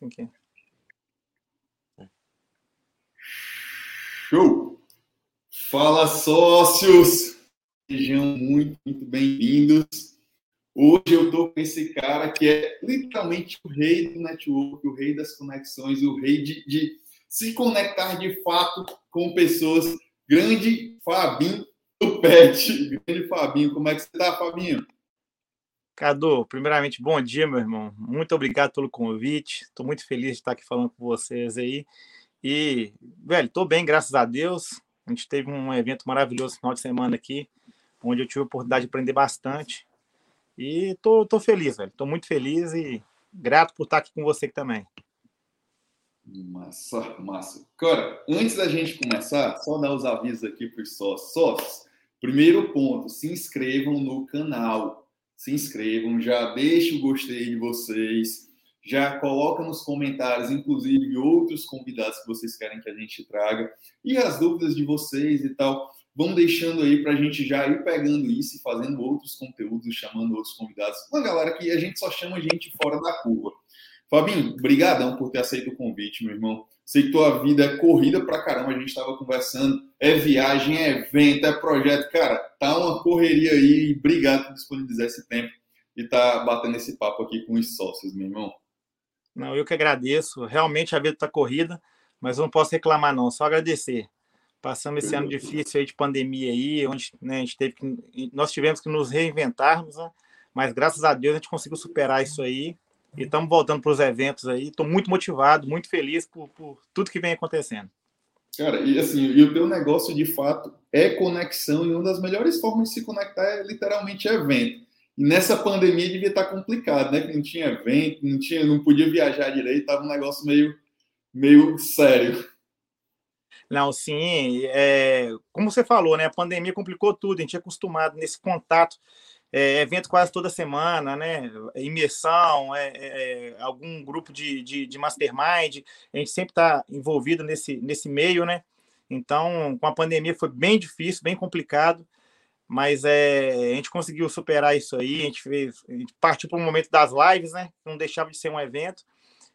tem que. Show! Fala, sócios! Sejam muito, muito bem-vindos. Hoje eu estou com esse cara que é literalmente o rei do network, o rei das conexões, o rei de, de se conectar de fato com pessoas. Grande Fabinho do Pet. Grande Fabinho, como é que você está, Fabinho? Cadu, primeiramente, bom dia, meu irmão. Muito obrigado pelo convite. Estou muito feliz de estar aqui falando com vocês aí. E, velho, estou bem, graças a Deus. A gente teve um evento maravilhoso no final de semana aqui, onde eu tive a oportunidade de aprender bastante. E tô, tô feliz, velho. Tô muito feliz e grato por estar aqui com você também. Massa, massa. Cara, antes da gente começar, só dar os avisos aqui os sócios. Sócios, primeiro ponto, se inscrevam no canal. Se inscrevam, já deixe o gostei de vocês, já coloca nos comentários, inclusive, outros convidados que vocês querem que a gente traga e as dúvidas de vocês e tal vão deixando aí para a gente já ir pegando isso e fazendo outros conteúdos, chamando outros convidados. Uma galera que a gente só chama gente fora da curva. Fabinho, brigadão por ter aceito o convite, meu irmão. Sei que tua vida é corrida pra caramba, a gente estava conversando. É viagem, é evento, é projeto. Cara, tá uma correria aí. Obrigado por disponibilizar esse tempo e tá batendo esse papo aqui com os sócios, meu irmão. Não, eu que agradeço. Realmente a vida tá corrida, mas eu não posso reclamar, não. Só agradecer. Passamos esse ano difícil aí de pandemia aí, onde né, a gente teve que, nós tivemos que nos reinventarmos, né? mas graças a Deus a gente conseguiu superar isso aí e estamos voltando para os eventos aí. Estou muito motivado, muito feliz por, por, tudo que vem acontecendo. Cara, e assim, e o teu negócio de fato é conexão e uma das melhores formas de se conectar é literalmente evento. E nessa pandemia devia estar complicado, né? Que não tinha evento, não tinha, não podia viajar direito, estava um negócio meio, meio sério. Não, sim, é, como você falou, né? A pandemia complicou tudo, a gente é acostumado nesse contato, é, evento quase toda semana, né? Imersão, é, é, é algum grupo de, de, de, mastermind, a gente sempre está envolvido nesse, nesse meio, né? Então, com a pandemia foi bem difícil, bem complicado, mas é, a gente conseguiu superar isso aí, a gente, fez, a gente partiu para o momento das lives, né? Não deixava de ser um evento.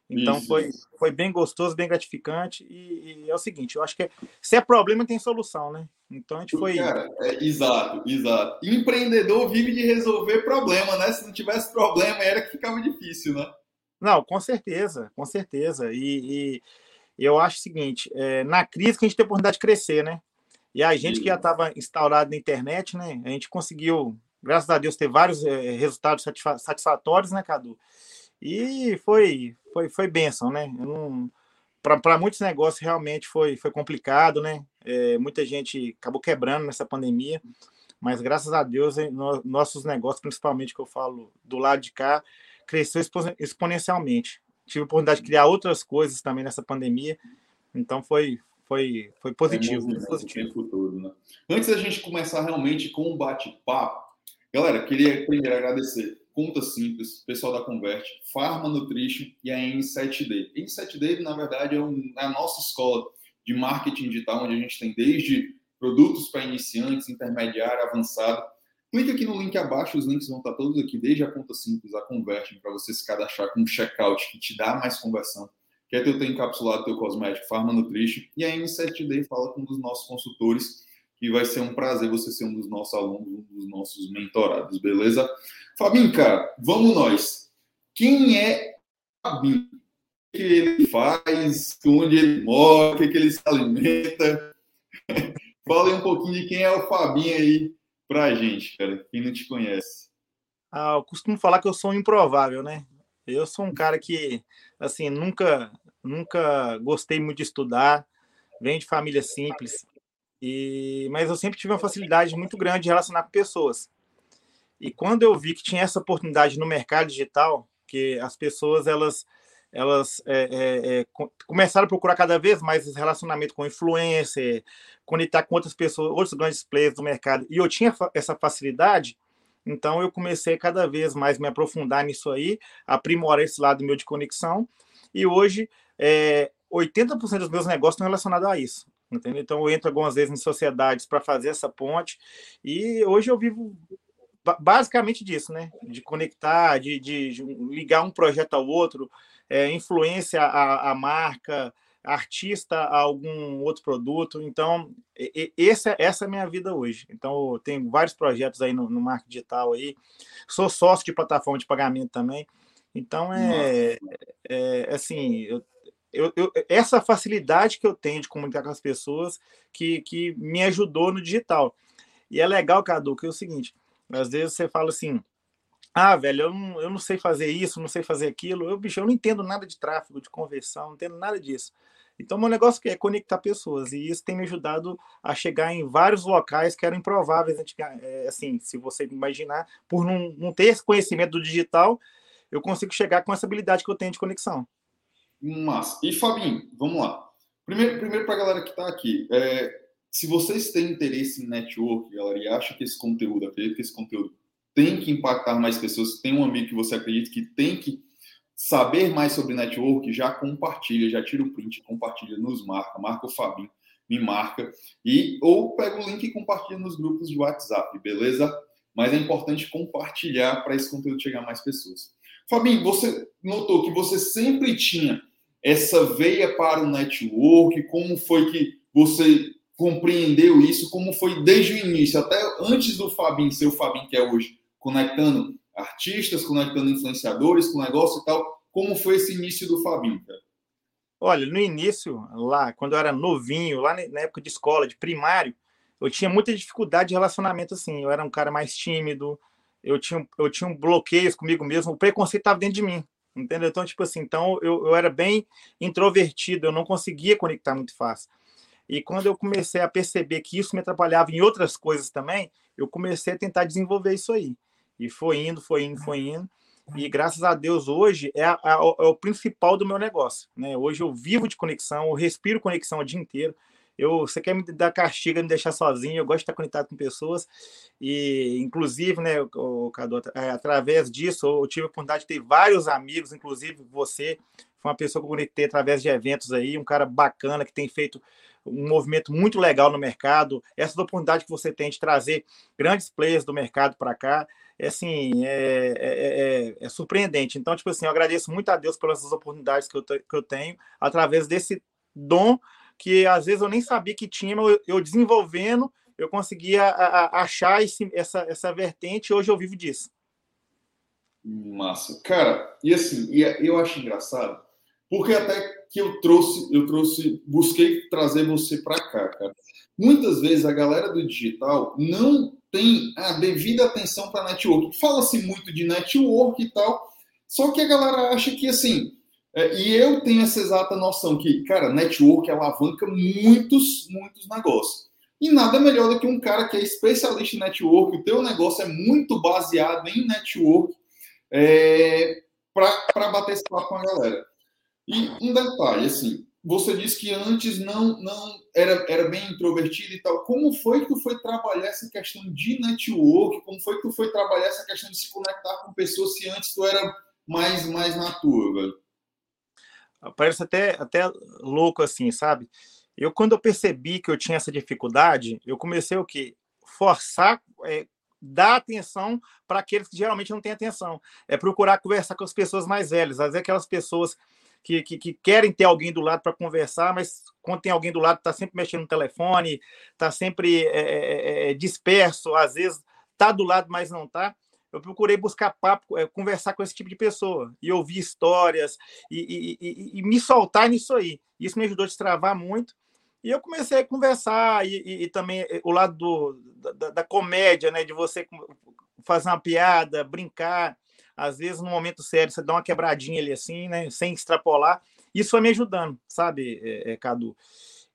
Então foi, foi bem gostoso, bem gratificante. E, e, é o seguinte, eu acho que é, se é problema, tem solução, né? Então a gente foi. Cara, é, exato, exato. empreendedor vive de resolver problema, né? Se não tivesse problema, era que ficava difícil, né? Não, com certeza, com certeza. E, e eu acho o seguinte: é, na crise que a gente tem a oportunidade de crescer, né? E a gente que já estava instaurado na internet, né? A gente conseguiu, graças a Deus, ter vários é, resultados satisfatórios, né, Cadu? E foi, foi, foi benção, né? Para muitos negócios realmente foi, foi complicado, né? É, muita gente acabou quebrando nessa pandemia, mas graças a Deus, no, nossos negócios, principalmente que eu falo do lado de cá, cresceu exponencialmente. Tive a oportunidade de criar outras coisas também nessa pandemia, então foi, foi, foi positivo. É positivo. Futuro, né? Antes da gente começar realmente com o bate-papo, galera, queria primeiro agradecer Conta Simples, pessoal da Converte, Pharma Nutrition e a N7D. N7D, na verdade, é, um, é a nossa escola de marketing digital, onde a gente tem desde produtos para iniciantes, intermediário, avançado. Clique aqui no link abaixo, os links vão estar todos aqui, desde a conta simples, a Converte, para você se cadastrar com um checkout que te dá mais conversão. Quer ter o teu encapsulado, teu cosmético, Pharma Nutrition. E a N7D fala com um dos nossos consultores que vai ser um prazer você ser um dos nossos alunos, um dos nossos mentorados, beleza? Fabinho, cara, vamos nós. Quem é Fabinho? O que ele faz? Onde ele mora? O que, ele se alimenta? Fala aí um pouquinho de quem é o Fabinho aí pra gente, cara, quem não te conhece. Ah, eu costumo falar que eu sou um improvável, né? Eu sou um cara que, assim, nunca, nunca gostei muito de estudar, venho de família simples, e, mas eu sempre tive uma facilidade muito grande de relacionar com pessoas. E quando eu vi que tinha essa oportunidade no mercado digital, que as pessoas elas elas é, é, é, começaram a procurar cada vez mais esse relacionamento com influencer, conectar com outras pessoas, outros grandes players do mercado, e eu tinha essa facilidade, então eu comecei cada vez mais me aprofundar nisso aí, aprimorar esse lado meu de conexão, e hoje é, 80% dos meus negócios estão relacionados a isso. Entendeu? Então eu entro algumas vezes em sociedades para fazer essa ponte e hoje eu vivo basicamente disso, né? De conectar, de, de, ligar um projeto ao outro, é, influência à, à marca, artista a algum outro produto. Então, essa, essa é a minha vida hoje. Então, eu tenho vários projetos aí no, no marketing digital aí. Sou sócio de plataforma de pagamento também. Então, é, é, é assim, eu, eu, eu, essa facilidade que eu tenho de comunicar com as pessoas que, que me ajudou no digital. E é legal, Cadu, que é o seguinte, às vezes você fala assim, ah, velho, eu não, eu não sei fazer isso, não sei fazer aquilo. Eu, bicho, eu não entendo nada de tráfego, de conversão, não entendo nada disso. Então, meu negócio é conectar pessoas, e isso tem me ajudado a chegar em vários locais que eram improváveis, é, assim, se você imaginar, por não, não ter esse conhecimento do digital, eu consigo chegar com essa habilidade que eu tenho de conexão. Mas, e Fabinho, vamos lá. Primeiro, primeiro para a galera que está aqui, é, se vocês têm interesse em network, galera, e acham que esse conteúdo, acredito que esse conteúdo tem que impactar mais pessoas, tem um amigo que você acredita que tem que saber mais sobre network, já compartilha, já tira o print, compartilha, nos marca, marca o Fabinho, me marca, e ou pega o link e compartilha nos grupos de WhatsApp, beleza? Mas é importante compartilhar para esse conteúdo chegar a mais pessoas. Fabinho, você notou que você sempre tinha essa veia para o network, como foi que você compreendeu isso, como foi desde o início, até antes do Fabinho ser o Fabinho que é hoje, conectando artistas, conectando influenciadores com negócio e tal. Como foi esse início do Fabinho, cara? Olha, no início, lá, quando eu era novinho, lá na época de escola, de primário, eu tinha muita dificuldade de relacionamento assim. Eu era um cara mais tímido, eu tinha, eu tinha um bloqueios comigo mesmo, o preconceito estava dentro de mim, entendeu? Então, tipo assim, então eu, eu era bem introvertido, eu não conseguia conectar muito fácil. E quando eu comecei a perceber que isso me atrapalhava em outras coisas também, eu comecei a tentar desenvolver isso aí. E foi indo, foi indo, foi indo. E graças a Deus, hoje é, a, a, é o principal do meu negócio. Né? Hoje eu vivo de conexão, eu respiro conexão o dia inteiro. Eu, você quer me dar castigo, me deixar sozinho, eu gosto de estar conectado com pessoas. E, inclusive, né, o, Cadu, é, através disso, eu tive a oportunidade de ter vários amigos, inclusive você, foi uma pessoa que eu conectei através de eventos aí, um cara bacana que tem feito um movimento muito legal no mercado. Essa oportunidade que você tem de trazer grandes players do mercado para cá é assim, é, é, é, é, surpreendente. Então, tipo assim, eu agradeço muito a Deus pelas oportunidades que eu, que eu tenho através desse dom que às vezes eu nem sabia que tinha, mas eu, eu desenvolvendo, eu conseguia achar esse, essa, essa vertente e hoje eu vivo disso. Massa. Cara, e assim, e é, eu acho engraçado, porque até que eu trouxe, eu trouxe, busquei trazer você para cá, cara. Muitas vezes a galera do digital não tem a devida atenção para network. Fala-se muito de network e tal, só que a galera acha que assim. É, e eu tenho essa exata noção que, cara, network alavanca muitos, muitos negócios. E nada melhor do que um cara que é especialista em network, o teu negócio é muito baseado em network é, para bater esse papo com a galera. E um detalhe, assim, você disse que antes não não era, era bem introvertido e tal. Como foi que tu foi trabalhar essa questão de network? Como foi que tu foi trabalhar essa questão de se conectar com pessoas se antes tu era mais mais na tua, velho? Parece até até louco assim, sabe? Eu quando eu percebi que eu tinha essa dificuldade, eu comecei o quê? Forçar é, dar atenção para aqueles que geralmente não têm atenção. É procurar conversar com as pessoas mais velhas, às vezes aquelas pessoas que, que, que querem ter alguém do lado para conversar, mas quando tem alguém do lado, está sempre mexendo no telefone, está sempre é, é, é, disperso, às vezes está do lado, mas não está. Eu procurei buscar papo, é, conversar com esse tipo de pessoa e ouvir histórias e, e, e, e, me soltar nisso aí. Isso me ajudou a destravar muito. E eu comecei a conversar e, também é, o lado do, da, da comédia, né, de você fazer uma piada, brincar às vezes no momento sério você dá uma quebradinha ali assim, né, sem extrapolar. Isso foi me ajudando, sabe, é, é, Cadu?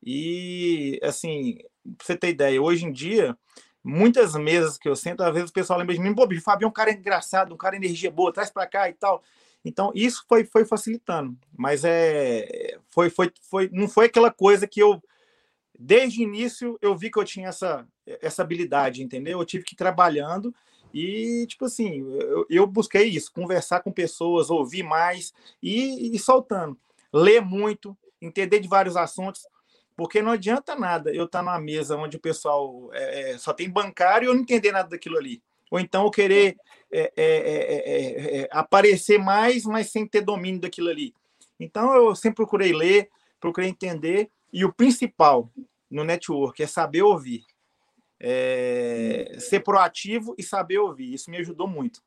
E assim, pra você ter ideia, hoje em dia, muitas mesas que eu sento, às vezes o pessoal lembra de mim, pô, o é um cara engraçado, um cara energia boa, traz para cá e tal. Então, isso foi, foi facilitando, mas é foi, foi, foi, não foi aquela coisa que eu desde o início eu vi que eu tinha essa, essa habilidade, entendeu? Eu tive que ir trabalhando e, tipo assim, eu, eu busquei isso, conversar com pessoas, ouvir mais e, e soltando. Ler muito, entender de vários assuntos, porque não adianta nada eu estar numa mesa onde o pessoal é, é, só tem bancário e eu não entender nada daquilo ali. Ou então eu querer é, é, é, é aparecer mais, mas sem ter domínio daquilo ali. Então, eu sempre procurei ler, procurei entender, e o principal no network é saber ouvir. É, ser proativo e saber ouvir. Isso me ajudou muito.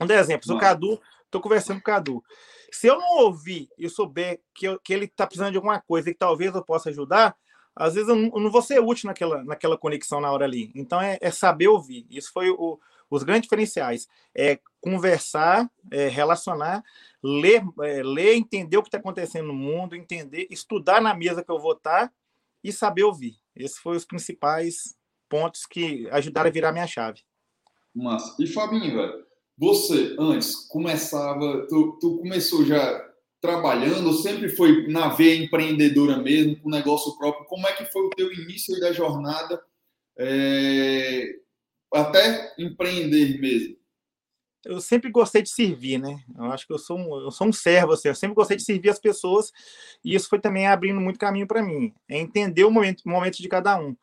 Um exemplo, o Cadu, estou conversando com o Cadu. Se eu não ouvir e souber que, eu, que ele está precisando de alguma coisa e que talvez eu possa ajudar, às vezes eu não, eu não, vou ser útil naquela, naquela conexão na hora ali. Então é, é saber ouvir. Isso foi o, os grandes diferenciais. É conversar, é relacionar, ler, é, ler, entender o que está acontecendo no mundo, entender, estudar na mesa que eu vou estar e saber ouvir. Esses foram os principais pontos que ajudaram a virar minha chave. Massa. E Fabinho, velho, você antes começava, tu, tu começou já trabalhando, sempre foi na veia empreendedora mesmo, com negócio próprio. Como é que foi o teu início da jornada é, até empreender mesmo? Eu sempre gostei de servir, né? Eu acho que eu sou um, eu sou um servo, assim. Eu sempre gostei de servir as pessoas e isso foi também abrindo muito caminho para mim. É entender o momento, o momento de cada um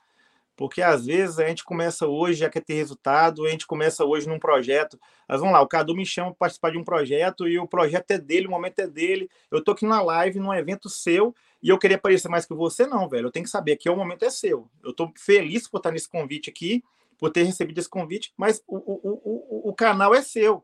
porque às vezes a gente começa hoje, já quer ter resultado, a gente começa hoje num projeto. Mas vamos lá, o Cadu me chama para participar de um projeto e o projeto é dele, o momento é dele. Eu tô aqui na live, num evento seu, e eu queria aparecer mais que você, não, velho. Eu tenho que saber que o momento é seu. Eu tô feliz por estar nesse convite aqui, por ter recebido esse convite, mas o, o, o, o canal é seu.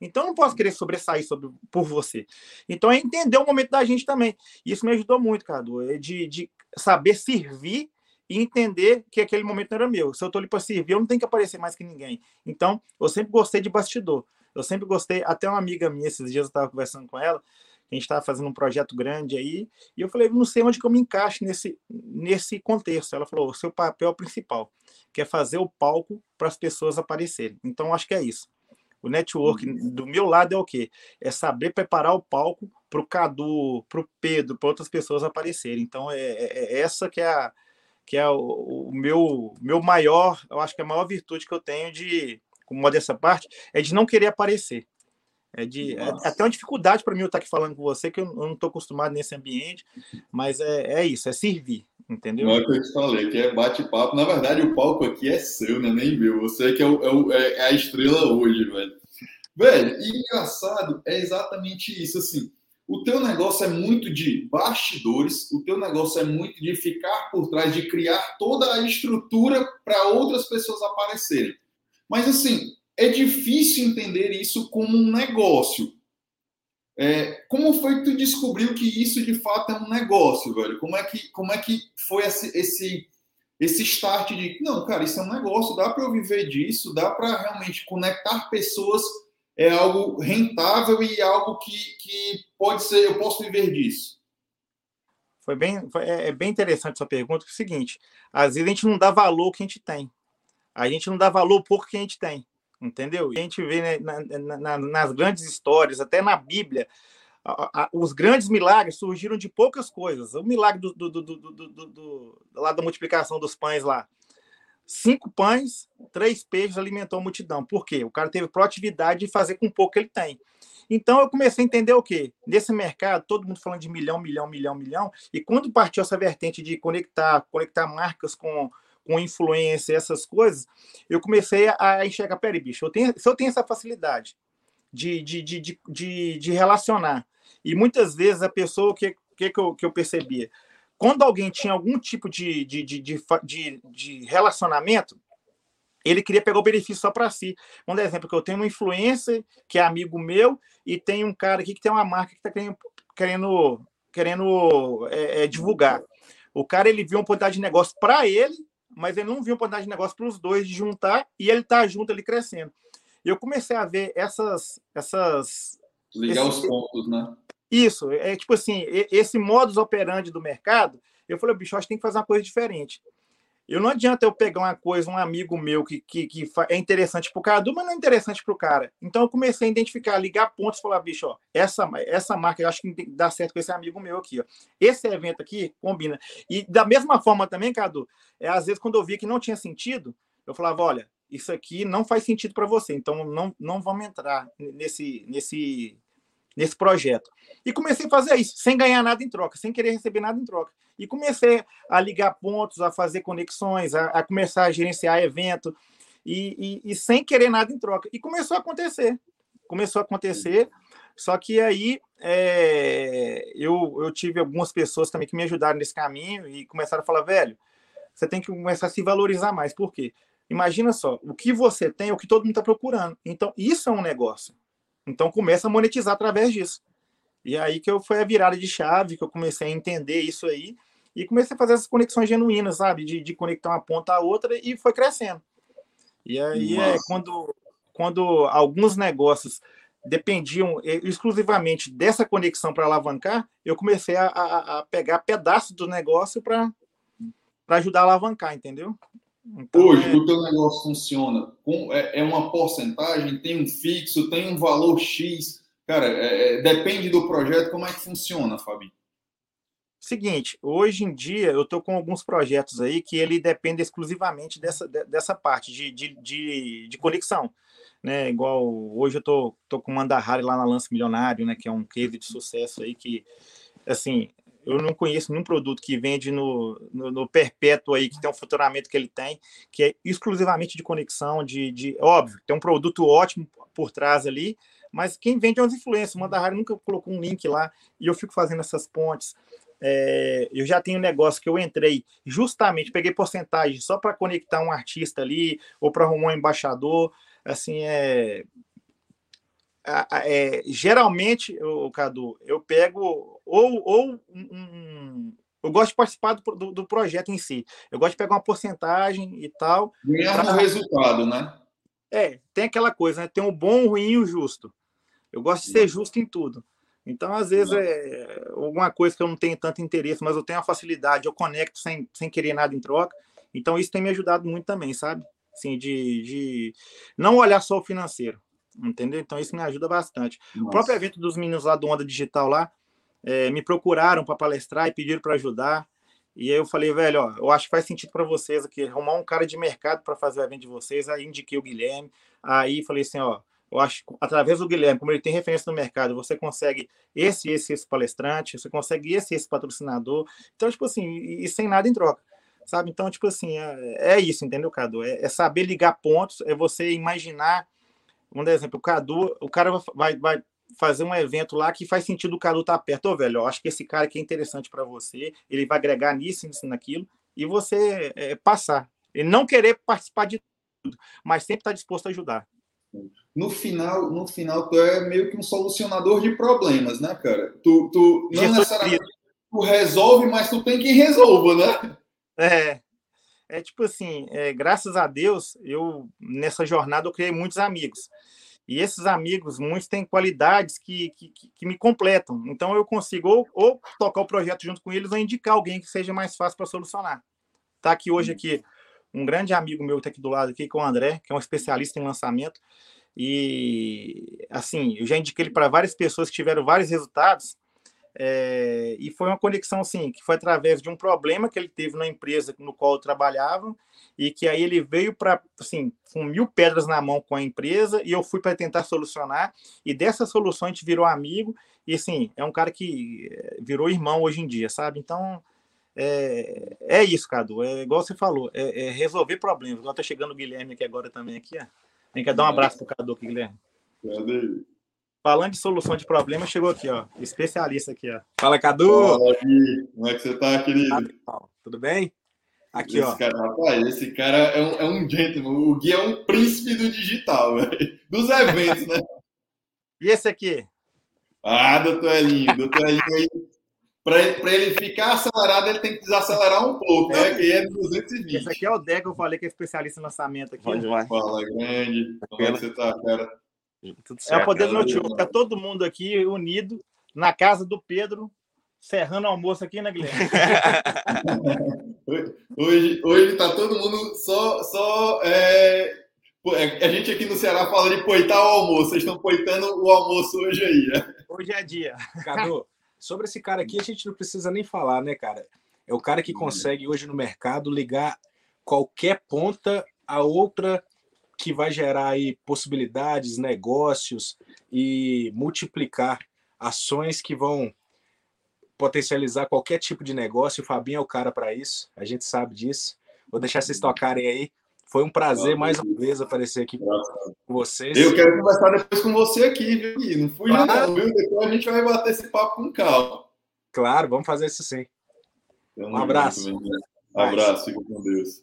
Então, não posso querer sobressair sobre, por você. Então, é entender o momento da gente também. Isso me ajudou muito, Cadu, é de, de saber servir e entender que aquele momento não era meu. Se eu estou ali para servir, eu não tenho que aparecer mais que ninguém. Então, eu sempre gostei de bastidor. Eu sempre gostei, até uma amiga minha, esses dias eu estava conversando com ela, a gente estava fazendo um projeto grande aí, e eu falei, não sei onde que eu me encaixo nesse, nesse contexto. Ela falou, o seu papel principal, que é fazer o palco para as pessoas aparecerem. Então, acho que é isso. O network uhum. do meu lado é o quê? É saber preparar o palco para o Cadu, para o Pedro, para outras pessoas aparecerem. Então, é, é, é essa que é a, que é o, o, meu, meu maior, eu acho que a maior virtude que eu tenho de, como modéstia parte, é de não querer aparecer. É de é, é até uma dificuldade para mim eu estar aqui falando com você, que eu, não estou acostumado nesse ambiente, mas é, é isso, é servir, entendeu? Não é o que eu te falei, que é bate-papo. Na verdade, o palco aqui é seu, né? Nem meu. Você que é, o, é, o, é a estrela hoje, velho. Velho, e engraçado é exatamente isso, assim o teu negócio é muito de bastidores, o teu negócio é muito de ficar por trás, de criar toda a estrutura para outras pessoas aparecerem. Mas assim, é difícil entender isso como um negócio. É, como foi que tu descobriu que isso de fato é um negócio, velho? Como é que, como é que foi esse, esse, esse start de, não, cara, isso é um negócio, dá para eu viver disso, dá para realmente conectar pessoas é algo rentável e algo que, que pode ser, eu posso viver disso? Foi bem, foi, é, é bem interessante essa pergunta, é o seguinte, às vezes a gente não dá valor que a gente tem. A gente não dá valor por que a gente tem, entendeu? E a gente vê né, na, na, nas grandes histórias, até na Bíblia, a, a, os grandes milagres surgiram de poucas coisas. O milagre do, do, do, do lá da multiplicação dos pães lá cinco pães, três peixes alimentou a multidão. Por quê? O cara teve proatividade de fazer com pouco que ele tem. Então eu comecei a entender o quê? Nesse mercado, todo mundo falando de milhão, milhão, milhão, milhão, e quando partiu essa vertente de conectar, conectar marcas com, com influência, essas coisas, eu comecei a enxergar, peraí, bicho, eu tenho, se eu tenho essa facilidade de, de, de, de, de relacionar, e muitas vezes a pessoa, o que, que, que, eu, que eu percebia? Quando alguém tinha algum tipo de, de, de, de, de relacionamento, ele queria pegar o benefício só para si. Um exemplo que eu tenho uma influência que é amigo meu e tem um cara aqui que tem uma marca que está querendo, querendo, querendo é, é, divulgar. O cara ele viu uma oportunidade de negócio para ele, mas ele não viu uma oportunidade de negócio para os dois de juntar e ele está junto ali crescendo. Eu comecei a ver essas essas ligar os pontos, né? Isso, é tipo assim, esse modus operandi do mercado, eu falei, bicho, acho que tem que fazer uma coisa diferente. Eu não adianta eu pegar uma coisa, um amigo meu que, que, que é interessante para o Cadu, mas não é interessante para o cara. Então eu comecei a identificar, ligar pontos falar, bicho, ó, essa, essa marca eu acho que dá certo com esse amigo meu aqui. Ó. Esse evento aqui combina. E da mesma forma também, Cadu, é, às vezes quando eu via que não tinha sentido, eu falava, olha, isso aqui não faz sentido para você, então não, não vamos entrar nesse, nesse, nesse projeto. E comecei a fazer isso, sem ganhar nada em troca, sem querer receber nada em troca. E comecei a ligar pontos, a fazer conexões, a, a começar a gerenciar evento, e, e, e, sem querer nada em troca. E começou a acontecer. Começou a acontecer. Só que aí é, eu, eu tive algumas pessoas também que me ajudaram nesse caminho e começaram a falar, velho, você tem que começar a se valorizar mais. Por quê? Imagina só, o que você tem é o que todo mundo está procurando. Então, isso é um negócio. Então, começa a monetizar através disso. E aí que eu foi a virada de chave, que eu comecei a entender isso aí e comecei a fazer essas conexões genuínas, sabe? De, de conectar uma ponta à outra e foi crescendo. E aí é Nossa. é quando, quando alguns negócios dependiam exclusivamente dessa conexão para alavancar, eu comecei a, a, a pegar pedaços do negócio para ajudar a alavancar, entendeu? Então, Hoje, é... o teu negócio funciona com, é, é, uma porcentagem, tem um fixo, tem um valor X. Cara, é, é depende do projeto, como é que funciona, Fabi? Seguinte, hoje em dia eu estou com alguns projetos aí que ele depende exclusivamente dessa, dessa parte de, de, de, de conexão. Né? Igual hoje eu tô, tô com o Mandahari lá na Lance Milionário, né? Que é um case de sucesso aí que, assim, eu não conheço nenhum produto que vende no, no, no, perpétuo aí, que tem um faturamento que ele tem, que é exclusivamente de conexão, de, de óbvio, tem um produto ótimo por trás ali, mas quem vende é as influências. O Mandahari nunca colocou um link lá e eu fico fazendo essas pontes. É, eu já tenho um negócio que eu entrei justamente, peguei porcentagem só para conectar um artista ali ou para arrumar um embaixador. Assim, é, é, geralmente, o Cadu, eu pego ou, ou um, eu gosto de participar do, do, projeto em si. Eu gosto de pegar uma porcentagem e tal. Ganhar pra... resultado, né? É, tem aquela coisa, né? Tem o bom, o ruim e o justo. Eu gosto de ser justo em tudo. Então, às vezes, é alguma coisa que eu não tenho tanto interesse, mas eu tenho a facilidade, eu conecto sem, sem querer nada em troca. Então, isso tem me ajudado muito também, sabe? Assim, de, de não olhar só o financeiro entendeu? Então isso me ajuda bastante. Nossa. O próprio evento dos meninos lá do Onda Digital lá, é, me procuraram para palestrar e pediram para ajudar. E aí eu falei, velho, ó, eu acho que faz sentido para vocês aqui arrumar um cara de mercado para fazer o evento de vocês. Aí indiquei o Guilherme. Aí falei assim, ó, eu acho que através do Guilherme, como ele tem referência no mercado, você consegue esse, esse, esse palestrante, você consegue esse, esse patrocinador. Então, tipo assim, e, e sem nada em troca. Sabe? Então, tipo assim, é, é isso, entendeu, Cadu? É, é saber ligar pontos, é você imaginar dar exemplo, o Cadu, o cara vai, vai fazer um evento lá que faz sentido o Cadu estar tá perto. Ô, velho, eu acho que esse cara aqui é interessante para você, ele vai agregar nisso, nisso, naquilo, e você é, passar. E não querer participar de tudo, mas sempre estar tá disposto a ajudar. No final, no final, tu é meio que um solucionador de problemas, né, cara? Tu, tu não necessariamente tu resolve, mas tu tem quem resolva, né? É, é tipo assim, é, graças a Deus, eu nessa jornada eu criei muitos amigos. E esses amigos, muitos têm qualidades que, que, que me completam. Então eu consigo ou, ou, tocar o projeto junto com eles ou indicar alguém que seja mais fácil para solucionar. Tá aqui hoje aqui um grande amigo meu tá aqui do lado aqui, que é o André, que é um especialista em lançamento. E assim, eu já indiquei ele para várias pessoas que tiveram vários resultados é, e foi uma conexão assim, que foi através de um problema que ele teve na empresa no qual eu trabalhava, e que aí ele veio para, assim, com mil pedras na mão com a empresa, e eu fui para tentar solucionar, e dessa solução a gente virou amigo, e assim, é um cara que eh, virou irmão hoje em dia, sabe? Então, é, é isso, Cadu, é igual você falou, é, é resolver problemas. Igual tá chegando o Guilherme aqui agora também, aqui, ó. Tem que dar um abraço pro Cadu aqui, Guilherme. Cadê? Falando de solução de problemas, chegou aqui, ó. Especialista aqui, ó. Fala, Cadu! Fala, Gui. Como é que você tá, querido? Tudo bem? Aqui, esse ó. Cara, rapaz, esse cara é um, é um gentleman. O Gui é um príncipe do digital, véio. dos eventos, né? E esse aqui? Ah, doutor Elinho, doutor Elinho aí. Para ele ficar acelerado, ele tem que desacelerar um pouco, né? Que é 220. Esse aqui é o Deco, eu falei que é especialista em lançamento aqui. Fala, grande. Como é que você tá, cara? Tudo certo, é o poder do notebook. É todo mundo aqui unido na casa do Pedro, serrando almoço aqui, né, Guilherme? hoje, hoje tá todo mundo só. só é... é a gente aqui no Ceará fala de poitar o almoço. Vocês estão poitando o almoço hoje aí, né? Hoje é dia. Cadu, sobre esse cara aqui a gente não precisa nem falar, né, cara? É o cara que consegue hoje no mercado ligar qualquer ponta a outra que vai gerar aí possibilidades, negócios e multiplicar ações que vão potencializar qualquer tipo de negócio. O Fabinho é o cara para isso, a gente sabe disso. Vou deixar vocês tocarem aí. Foi um prazer mais uma vez aparecer aqui com vocês. Eu quero conversar depois com você aqui, viu? Não fui claro. não, viu? Depois a gente vai bater esse papo com calma. Claro, vamos fazer isso sim. um abraço. Muito, um abraço, fica com Deus.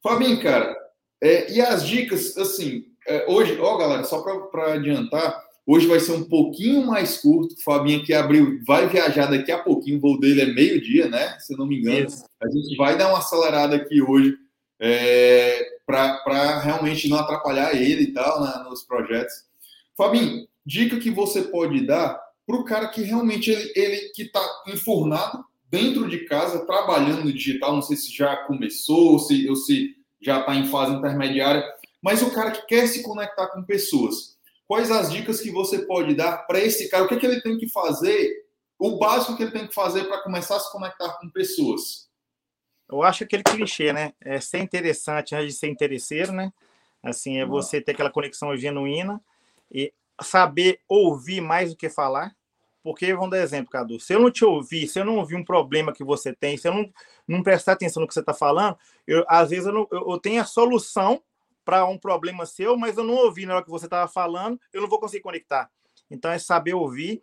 Fabinho, cara, é, e as dicas, assim, é, hoje, ó, galera, só para adiantar, hoje vai ser um pouquinho mais curto. O Fabinho aqui abriu, vai viajar daqui a pouquinho, o voo dele é meio-dia, né? Se eu não me engano. Isso. A gente vai dar uma acelerada aqui hoje é, para realmente não atrapalhar ele e tal né, nos projetos. Fabinho, dica que você pode dar para o cara que realmente ele, ele que está enfurnado dentro de casa, trabalhando no digital, não sei se já começou ou se, ou se já está em fase intermediária, mas o cara que quer se conectar com pessoas. Quais as dicas que você pode dar para esse cara? O que, é que ele tem que fazer? O básico que ele tem que fazer para começar a se conectar com pessoas? Eu acho aquele clichê, né? É ser interessante antes de ser interesseiro, né? Assim, é você ter aquela conexão genuína e saber ouvir mais do que falar. Porque, vamos dar exemplo, Cadu, se eu não te ouvir, se eu não ouvir um problema que você tem, se eu não, não prestar atenção no que você está falando, eu, às vezes eu, não, eu, eu tenho a solução para um problema seu, mas eu não ouvi na hora que você estava falando, eu não vou conseguir conectar. Então, é saber ouvir.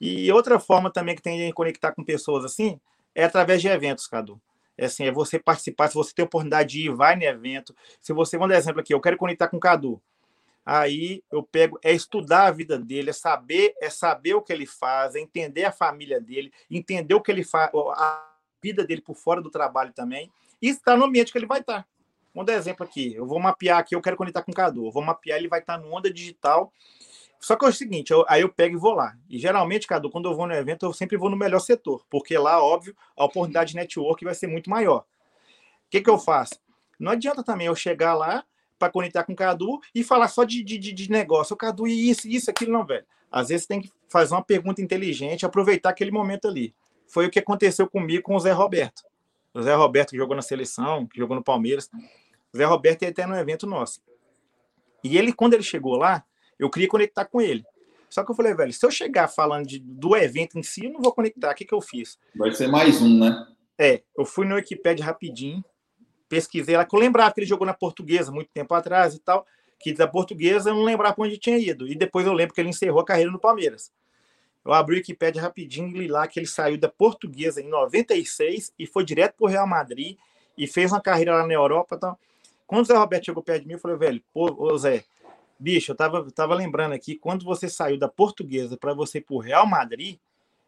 E outra forma também que tem de conectar com pessoas assim é através de eventos, Cadu. É assim, é você participar, se você tem oportunidade de ir, vai no evento. Se você, vamos dar exemplo aqui, eu quero conectar com o Cadu. Aí eu pego, é estudar a vida dele, é saber, é saber o que ele faz, é entender a família dele, entender o que ele faz, a vida dele por fora do trabalho também, e estar no ambiente que ele vai estar. Vamos dar exemplo aqui. Eu vou mapear aqui, eu quero conectar com o Cadu. Eu vou mapear, ele vai estar no Onda Digital só que é o seguinte, eu, aí eu pego e vou lá. E geralmente, Cadu, quando eu vou no evento, eu sempre vou no melhor setor, porque lá, óbvio, a oportunidade de network vai ser muito maior. O que, que eu faço? Não adianta também eu chegar lá para conectar com o Cadu e falar só de, de, de negócio. O Cadu, isso, isso, aquilo, não, velho. Às vezes tem que fazer uma pergunta inteligente, aproveitar aquele momento ali. Foi o que aconteceu comigo com o Zé Roberto. O Zé Roberto que jogou na seleção, que jogou no Palmeiras. O Zé Roberto ia até no evento nosso. E ele, quando ele chegou lá, eu queria conectar com ele. Só que eu falei, velho, se eu chegar falando de, do evento em si, eu não vou conectar. O que, que eu fiz? Vai ser mais um, né? É, eu fui no Wikipedia rapidinho, pesquisei lá, que eu lembrava que ele jogou na portuguesa muito tempo atrás e tal, que da portuguesa eu não lembrava para onde tinha ido. E depois eu lembro que ele encerrou a carreira no Palmeiras. Eu abri o Wikipedia rapidinho e li lá que ele saiu da portuguesa em 96 e foi direto para o Real Madrid e fez uma carreira lá na Europa. Então, quando o Zé Roberto chegou perto de mim, eu falei, velho, pô, Zé, Bicho, eu tava, tava lembrando aqui, quando você saiu da portuguesa para você ir pro Real Madrid,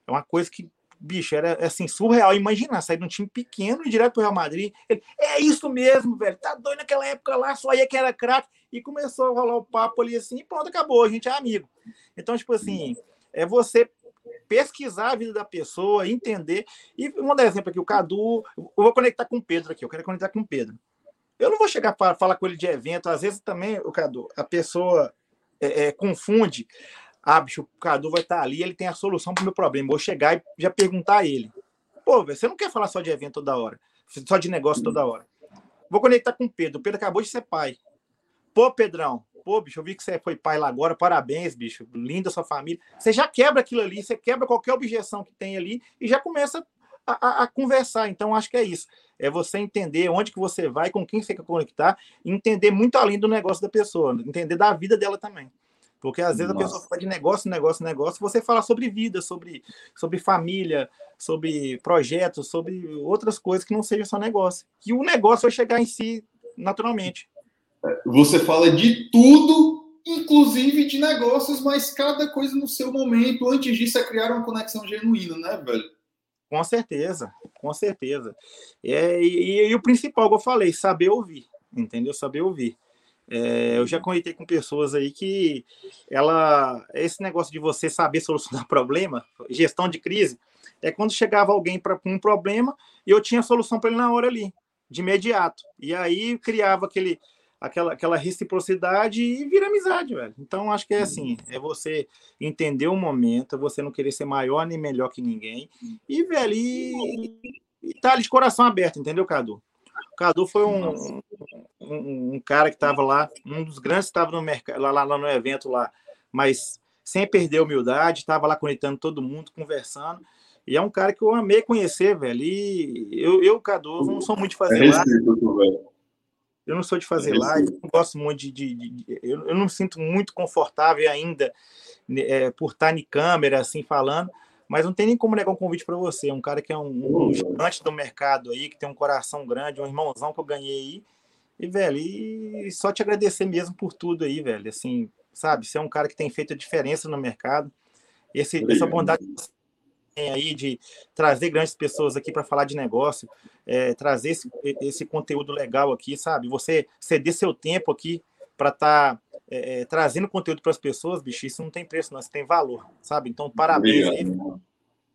é uma coisa que, bicho, era assim, surreal. Imaginar sair de um time pequeno e direto pro Real Madrid. Ele, é isso mesmo, velho. Tá doido naquela época lá, só ia que era craque. E começou a rolar o papo ali assim, e pronto, acabou. A gente é amigo. Então, tipo assim, é você pesquisar a vida da pessoa, entender. E vamos dar exemplo aqui, o Cadu. Eu vou conectar com o Pedro aqui, eu quero conectar com o Pedro. Eu não vou chegar para falar com ele de evento. Às vezes também, o Cadu, a pessoa é, é, confunde. Ah, bicho, o Cadu vai estar tá ali, ele tem a solução para o meu problema. Vou chegar e já perguntar a ele. Pô, você não quer falar só de evento toda hora, só de negócio toda hora. Vou conectar com o Pedro. O Pedro acabou de ser pai. Pô, Pedrão, pô, bicho, eu vi que você foi pai lá agora, parabéns, bicho, linda sua família. Você já quebra aquilo ali, você quebra qualquer objeção que tem ali e já começa a, a, a conversar. Então, acho que é isso é você entender onde que você vai, com quem você quer conectar, e entender muito além do negócio da pessoa, entender da vida dela também. Porque às vezes Nossa. a pessoa fala de negócio, negócio, negócio, você fala sobre vida, sobre, sobre família, sobre projetos, sobre outras coisas que não seja só negócio. E o negócio vai chegar em si naturalmente. Você fala de tudo, inclusive de negócios, mas cada coisa no seu momento. Antes disso, é criar uma conexão genuína, né, velho? Com certeza, com certeza. É, e, e, e, o principal, como eu falei, saber ouvir, entendeu? Saber ouvir. É, eu já conectei com pessoas aí que ela esse negócio de você saber solucionar problema, gestão de crise, é quando chegava alguém para um problema e eu tinha a solução para ele na hora ali, de imediato. E aí criava aquele aquela, aquela reciprocidade e vira amizade, velho. Então, acho que é assim: é você entender o momento, é você não querer ser maior nem melhor que ninguém. E, velho, e, e tá ali de coração aberto, entendeu, Cadu? O Cadu foi um, um, um cara que estava lá, um dos grandes que estava no mercado, lá, lá, lá no evento lá, mas sem perder a humildade, estava lá conectando todo mundo, conversando. E é um cara que eu amei conhecer, velho. E eu, eu Cadu, não sou muito de fazer é lá. Eu não sou de fazer live, não gosto muito de. de, de eu, eu, não me sinto muito confortável ainda né, é, por estar em câmera, assim, falando, mas não tem nem como negar um convite para você. Um cara que é um, um gigante do mercado aí, que tem um coração grande, um irmãozão que eu ganhei aí. E, velho, e só te agradecer mesmo por tudo aí, velho. Assim, sabe? Você é um cara que tem feito a diferença no mercado. Esse, essa bondade tem aí de trazer grandes pessoas aqui para falar de negócio, é, trazer esse, esse conteúdo legal aqui, sabe? Você ceder seu tempo aqui para estar tá, é, é, trazendo conteúdo para as pessoas, bicho, isso não tem preço, não, isso tem valor, sabe? Então, parabéns aí.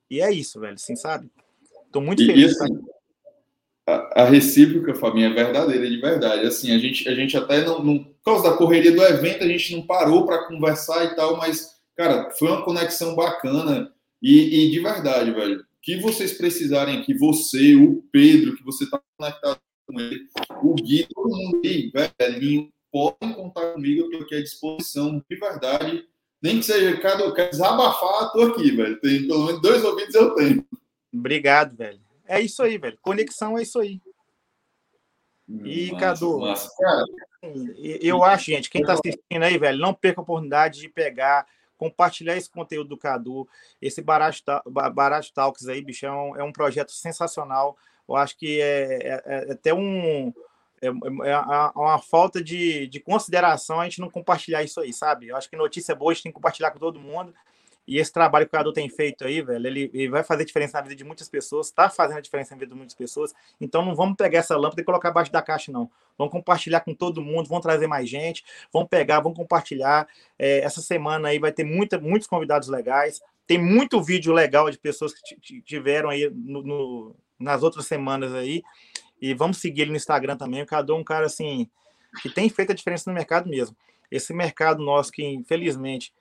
E é isso, velho, assim, sabe? Estou muito e, feliz. Assim, a, recíproca, Fabinho, é verdadeira, de verdade. Assim, a gente, a gente até não, não. Por causa da correria do evento, a gente não parou para conversar e tal, mas, cara, foi uma conexão bacana. E, e de verdade, velho, que vocês precisarem aqui, você, o Pedro, que você está conectado com ele, o Gui, todo mundo aí, velhinho, podem contar comigo, eu estou aqui à disposição, de verdade. Nem que seja, cada quer desabafar, estou aqui, velho. Tem pelo menos dois ouvidos eu tenho. Obrigado, velho. É isso aí, velho. Conexão é isso aí. E, massa, Cadu, massa. eu acho, gente, quem está assistindo aí, velho, não perca a oportunidade de pegar compartilhar esse conteúdo do Cadu, esse Barate Talks aí, bicho, é um, é um projeto sensacional. Eu acho que é, é, é até um. É, é, é uma falta de, de consideração a gente não compartilhar isso aí, sabe? Eu acho que notícia boa a gente tem que compartilhar com todo mundo. E esse trabalho que o Cadu tem feito aí, velho, ele, ele, vai fazer diferença na vida de muitas pessoas, está fazendo diferença na vida de muitas pessoas. Então não vamos pegar essa lâmpada e colocar abaixo da caixa, não. Vamos compartilhar com todo mundo, vamos trazer mais gente, vamos pegar, vamos compartilhar. É, essa semana aí vai ter muita, muitos convidados legais. Tem muito vídeo legal de pessoas que tiveram aí no, no, nas outras semanas aí. E vamos seguir ele no Instagram também. O Cadu é um cara assim que tem feito a diferença no mercado mesmo. Esse mercado nosso que, infelizmente,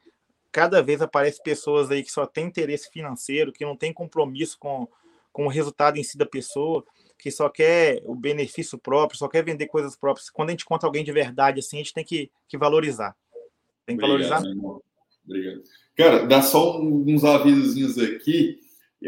cada vez aparece pessoas aí que só têm interesse financeiro, que não tem compromisso com, com o resultado em si da pessoa, que só quer o benefício próprio, só quer vender coisas próprias. Quando a gente encontra alguém de verdade assim, a gente tem que, que valorizar. Tem que Obrigado, valorizar. Obrigado. Cara, dá só uns avisozinhos aqui,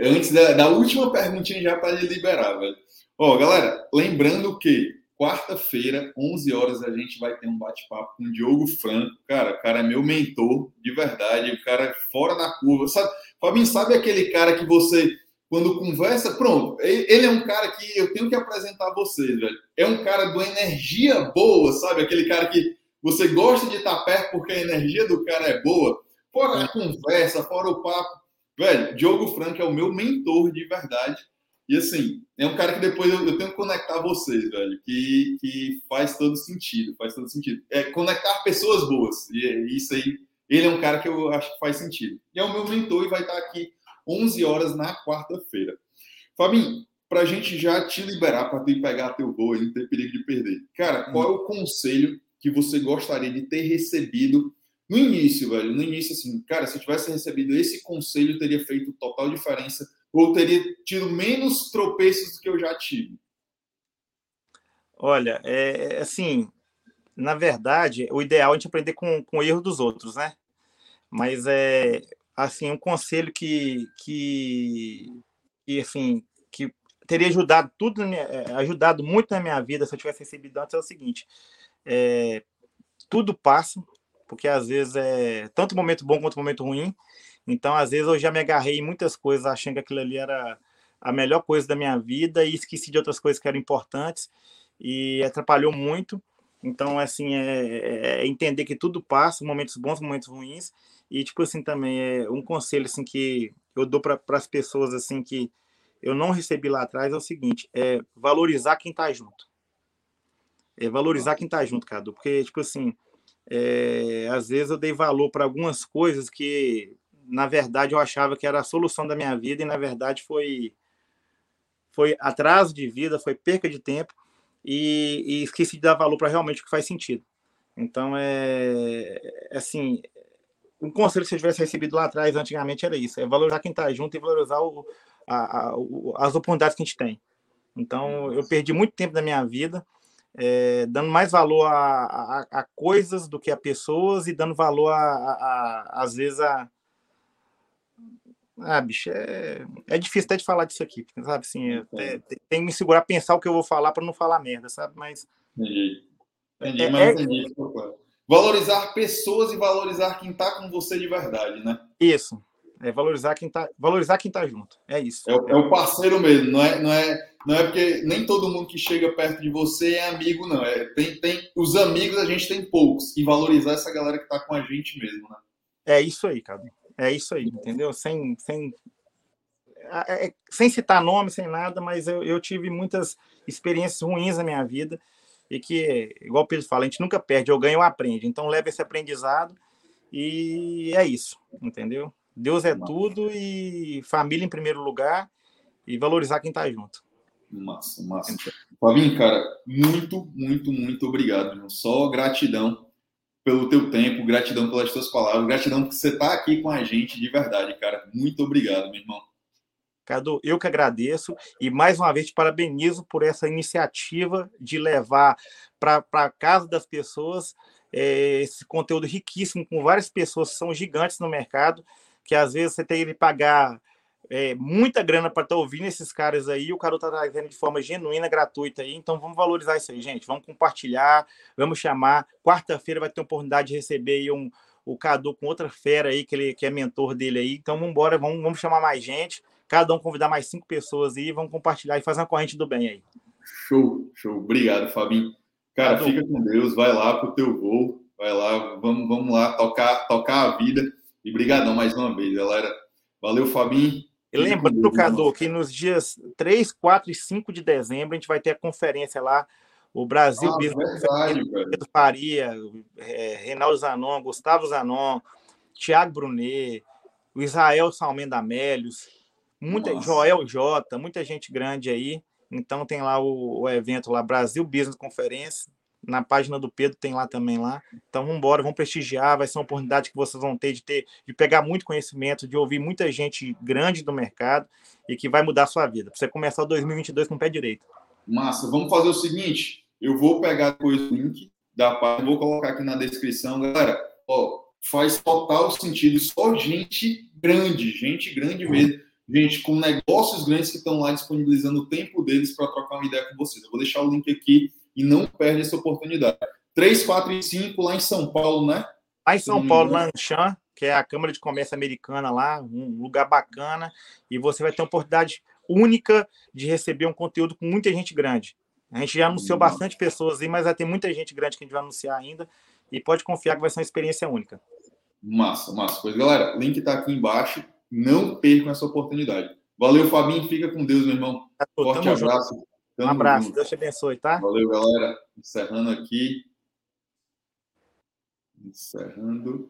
antes da, da última perguntinha já para liberar, velho. Ó, galera, lembrando que Quarta-feira, 11 horas, a gente vai ter um bate-papo com o Diogo Franco. Cara, o cara é meu mentor, de verdade. O cara é fora da curva. Sabe, Fabinho, sabe aquele cara que você, quando conversa, pronto, ele é um cara que eu tenho que apresentar a vocês, velho. É um cara do energia boa, sabe? Aquele cara que você gosta de estar perto porque a energia do cara é boa. Fora a conversa, fora o papo. Velho, Diogo Franco é o meu mentor de verdade. E assim, é um cara que depois eu, eu, tenho que conectar vocês, velho, que, que faz todo sentido, faz todo sentido. É conectar pessoas boas. E, é isso aí, ele é um cara que eu acho que faz sentido. E é o meu mentor e vai estar aqui 11 horas na quarta-feira. Fabinho, para a gente já te liberar para tu ir pegar teu voo e não ter perigo de perder. Cara, qual é o conselho que você gostaria de ter recebido no início, velho? No início, assim, cara, se eu tivesse recebido esse conselho, teria feito total diferença ou teria tido menos tropeços do que eu já tive? Olha, é, é assim, na verdade, o ideal é a gente aprender com, com o erro dos outros, né? Mas é assim um conselho que que, que assim que teria ajudado tudo é, ajudado muito na minha vida se eu tivesse recebido antes é o seguinte é, tudo passa porque às vezes é tanto momento bom quanto momento ruim então, às vezes, eu já me agarrei em muitas coisas achando que aquilo ali era a melhor coisa da minha vida e esqueci de outras coisas que eram importantes e atrapalhou muito. Então, assim, é, é entender que tudo passa, momentos bons, momentos ruins. E, tipo assim, também é um conselho, assim, que eu dou para as pessoas, assim, que eu não recebi lá atrás é o seguinte, é valorizar quem está junto. É valorizar quem está junto, Cadu. Porque, tipo assim, é, às vezes eu dei valor para algumas coisas que na verdade, eu achava que era a solução da minha vida e, na verdade, foi, foi atraso de vida, foi perca de tempo e, e esqueci de dar valor para realmente o que faz sentido. Então, é, é assim, um conselho que você tivesse recebido lá atrás, antigamente, era isso: é valorizar quem está junto e valorizar o, a, a, o, as oportunidades que a gente tem. Então, eu perdi muito tempo da minha vida é, dando mais valor a, a, coisas do que a pessoas e dando valor, às vezes, a, ah, bicho, é, é difícil até de falar disso aqui, sabe? Assim, até, tem que me segurar, pensar o que eu vou falar para não falar merda, sabe? Mas Entendi, é, mas é... entendi. Valorizar pessoas e valorizar quem está com você de verdade, né? Isso. É valorizar quem está valorizar quem tá junto. É isso. É, é, o parceiro mesmo, não é, não é, não é porque nem todo mundo que chega perto de você é amigo, não. É, tem, tem os amigos a gente tem poucos e valorizar essa galera que está com a gente mesmo, né? É isso aí, cara. É isso aí, entendeu? Sem, sem, é, é, sem citar nome, sem nada, mas eu, eu tive muitas experiências ruins na minha vida e que, igual o Pedro fala, a gente nunca perde, ou ganha ou aprende. Então leva esse aprendizado e é isso, entendeu? Deus é tudo e família em primeiro lugar e valorizar quem está junto. Massa, massa. Fabinho, cara, muito, muito, muito obrigado. Só gratidão pelo teu tempo, gratidão pelas tuas palavras, gratidão porque você está aqui com a gente de verdade, cara. Muito obrigado, meu irmão. Cadu, eu que agradeço e mais uma vez te parabenizo por essa iniciativa de levar para a casa das pessoas é, esse conteúdo riquíssimo com várias pessoas que são gigantes no mercado que às vezes você tem que pagar é, muita grana para estar tá ouvindo esses caras aí, o cara está trazendo de forma genuína, gratuita aí. Então vamos valorizar isso aí, gente. Vamos compartilhar, vamos chamar. Quarta-feira vai ter a oportunidade de receber aí um, o Cadu com outra fera aí, que, ele, que é mentor dele aí. Então vamos embora, vamos, vamos chamar mais gente. Cada um convidar mais cinco pessoas aí, vamos compartilhar e fazer uma corrente do bem aí. Show, show. Obrigado, Fabinho. Cara, Cadu. fica com Deus, vai lá pro teu voo, vai lá, vamos, vamos lá tocar, tocar a vida. E brigadão mais uma vez, galera. Valeu, Fabinho. E lembrando, Cadu, que nos dias 3, 4 e 5 de dezembro a gente vai ter a conferência lá, o Brasil ah, Business verdade, Pedro Faria, é, Reinaldo Zanon, Gustavo Zanon, Tiago Brunet, o Israel Salmenda Amélios, muita, Joel Jota, muita gente grande aí. Então tem lá o, o evento lá, Brasil Business Conferência na página do Pedro tem lá também lá. Então vamos embora, vamos prestigiar, vai ser uma oportunidade que vocês vão ter de ter de pegar muito conhecimento, de ouvir muita gente grande do mercado e que vai mudar a sua vida. Você começar o 2022 com o pé direito. Massa, vamos fazer o seguinte, eu vou pegar depois o link da página, vou colocar aqui na descrição, galera. Ó, faz total sentido, só gente grande, gente grande mesmo. Gente com negócios grandes que estão lá disponibilizando o tempo deles para trocar uma ideia com vocês. Eu vou deixar o link aqui e não perde essa oportunidade. 3, 4 e 5 lá em São Paulo, né? Lá em São Paulo, na Anshan, que é a Câmara de Comércio Americana lá, um lugar bacana, e você vai ter uma oportunidade única de receber um conteúdo com muita gente grande. A gente já anunciou Nossa. bastante pessoas aí, mas vai ter muita gente grande que a gente vai anunciar ainda, e pode confiar que vai ser uma experiência única. Massa, massa. Pois, galera, link está aqui embaixo. Não percam essa oportunidade. Valeu, Fabinho. Fica com Deus, meu irmão. Forte abraço. Junto. Tamo um abraço, junto. Deus te abençoe, tá? Valeu, galera. Encerrando aqui. Encerrando.